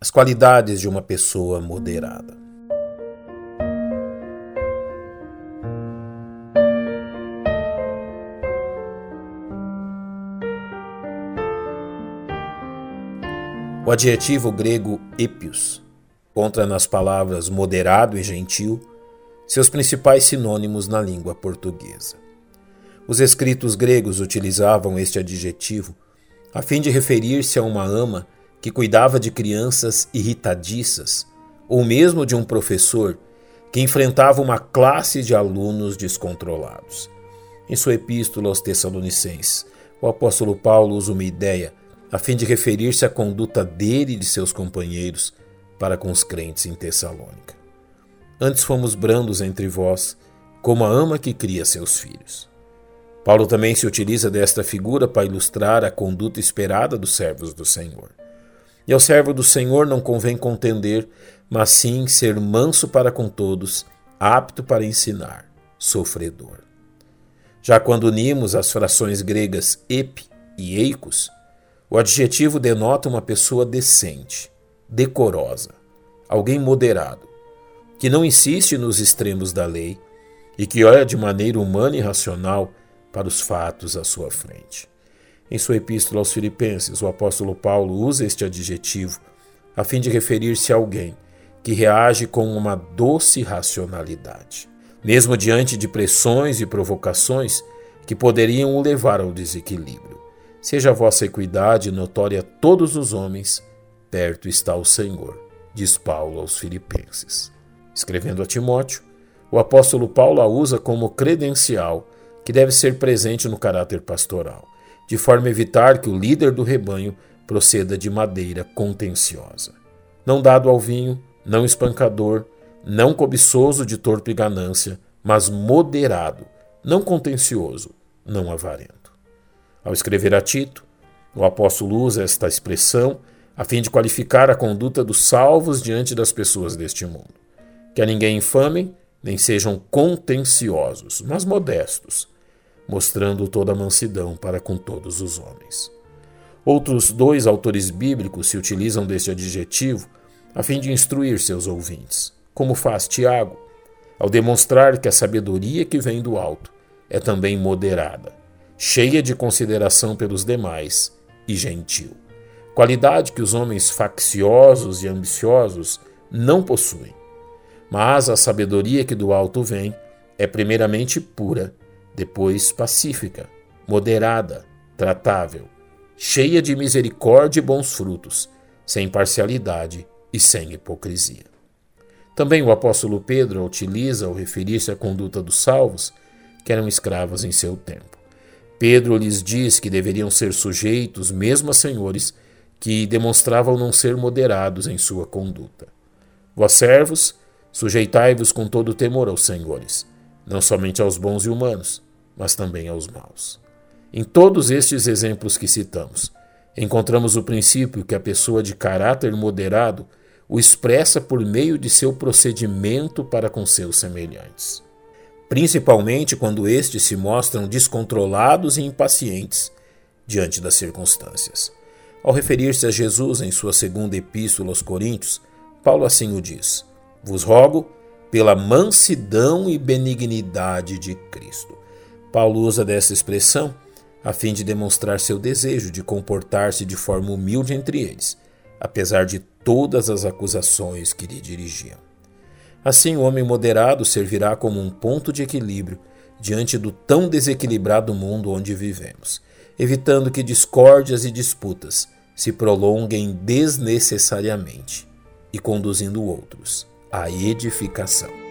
As qualidades de uma pessoa moderada. O adjetivo grego épios encontra nas palavras moderado e gentil seus principais sinônimos na língua portuguesa. Os escritos gregos utilizavam este adjetivo a fim de referir-se a uma ama que cuidava de crianças irritadiças, ou mesmo de um professor que enfrentava uma classe de alunos descontrolados. Em sua epístola aos Tessalonicenses, o apóstolo Paulo usa uma ideia a fim de referir-se à conduta dele e de seus companheiros para com os crentes em Tessalônica. Antes fomos brandos entre vós, como a ama que cria seus filhos. Paulo também se utiliza desta figura para ilustrar a conduta esperada dos servos do Senhor. E ao servo do Senhor não convém contender, mas sim ser manso para com todos, apto para ensinar, sofredor. Já quando unimos as frações gregas ep e eikos, o adjetivo denota uma pessoa decente, decorosa, alguém moderado, que não insiste nos extremos da lei e que olha de maneira humana e racional para os fatos à sua frente. Em sua epístola aos Filipenses, o apóstolo Paulo usa este adjetivo a fim de referir-se a alguém que reage com uma doce racionalidade, mesmo diante de pressões e provocações que poderiam o levar ao desequilíbrio. Seja a vossa equidade notória a todos os homens, perto está o Senhor, diz Paulo aos Filipenses. Escrevendo a Timóteo, o apóstolo Paulo a usa como credencial que deve ser presente no caráter pastoral de forma a evitar que o líder do rebanho proceda de maneira contenciosa. Não dado ao vinho, não espancador, não cobiçoso de torpe ganância, mas moderado, não contencioso, não avarento. Ao escrever a Tito, o apóstolo usa esta expressão a fim de qualificar a conduta dos salvos diante das pessoas deste mundo. Que a ninguém infamem, nem sejam contenciosos, mas modestos, mostrando toda a mansidão para com todos os homens. Outros dois autores bíblicos se utilizam deste adjetivo a fim de instruir seus ouvintes, como faz Tiago, ao demonstrar que a sabedoria que vem do alto é também moderada, cheia de consideração pelos demais e gentil. Qualidade que os homens facciosos e ambiciosos não possuem. Mas a sabedoria que do alto vem é primeiramente pura depois pacífica, moderada, tratável, cheia de misericórdia e bons frutos, sem parcialidade e sem hipocrisia. Também o apóstolo Pedro utiliza ao referir-se à conduta dos salvos, que eram escravos em seu tempo. Pedro lhes diz que deveriam ser sujeitos mesmo a senhores que demonstravam não ser moderados em sua conduta. Vós servos, sujeitai-vos com todo temor aos senhores, não somente aos bons e humanos, mas também aos maus. Em todos estes exemplos que citamos, encontramos o princípio que a pessoa de caráter moderado o expressa por meio de seu procedimento para com seus semelhantes. Principalmente quando estes se mostram descontrolados e impacientes diante das circunstâncias. Ao referir-se a Jesus em sua segunda epístola aos Coríntios, Paulo assim o diz: Vos rogo, pela mansidão e benignidade de Cristo. Paulo usa dessa expressão a fim de demonstrar seu desejo de comportar-se de forma humilde entre eles, apesar de todas as acusações que lhe dirigiam. Assim, o homem moderado servirá como um ponto de equilíbrio diante do tão desequilibrado mundo onde vivemos, evitando que discórdias e disputas se prolonguem desnecessariamente e conduzindo outros à edificação.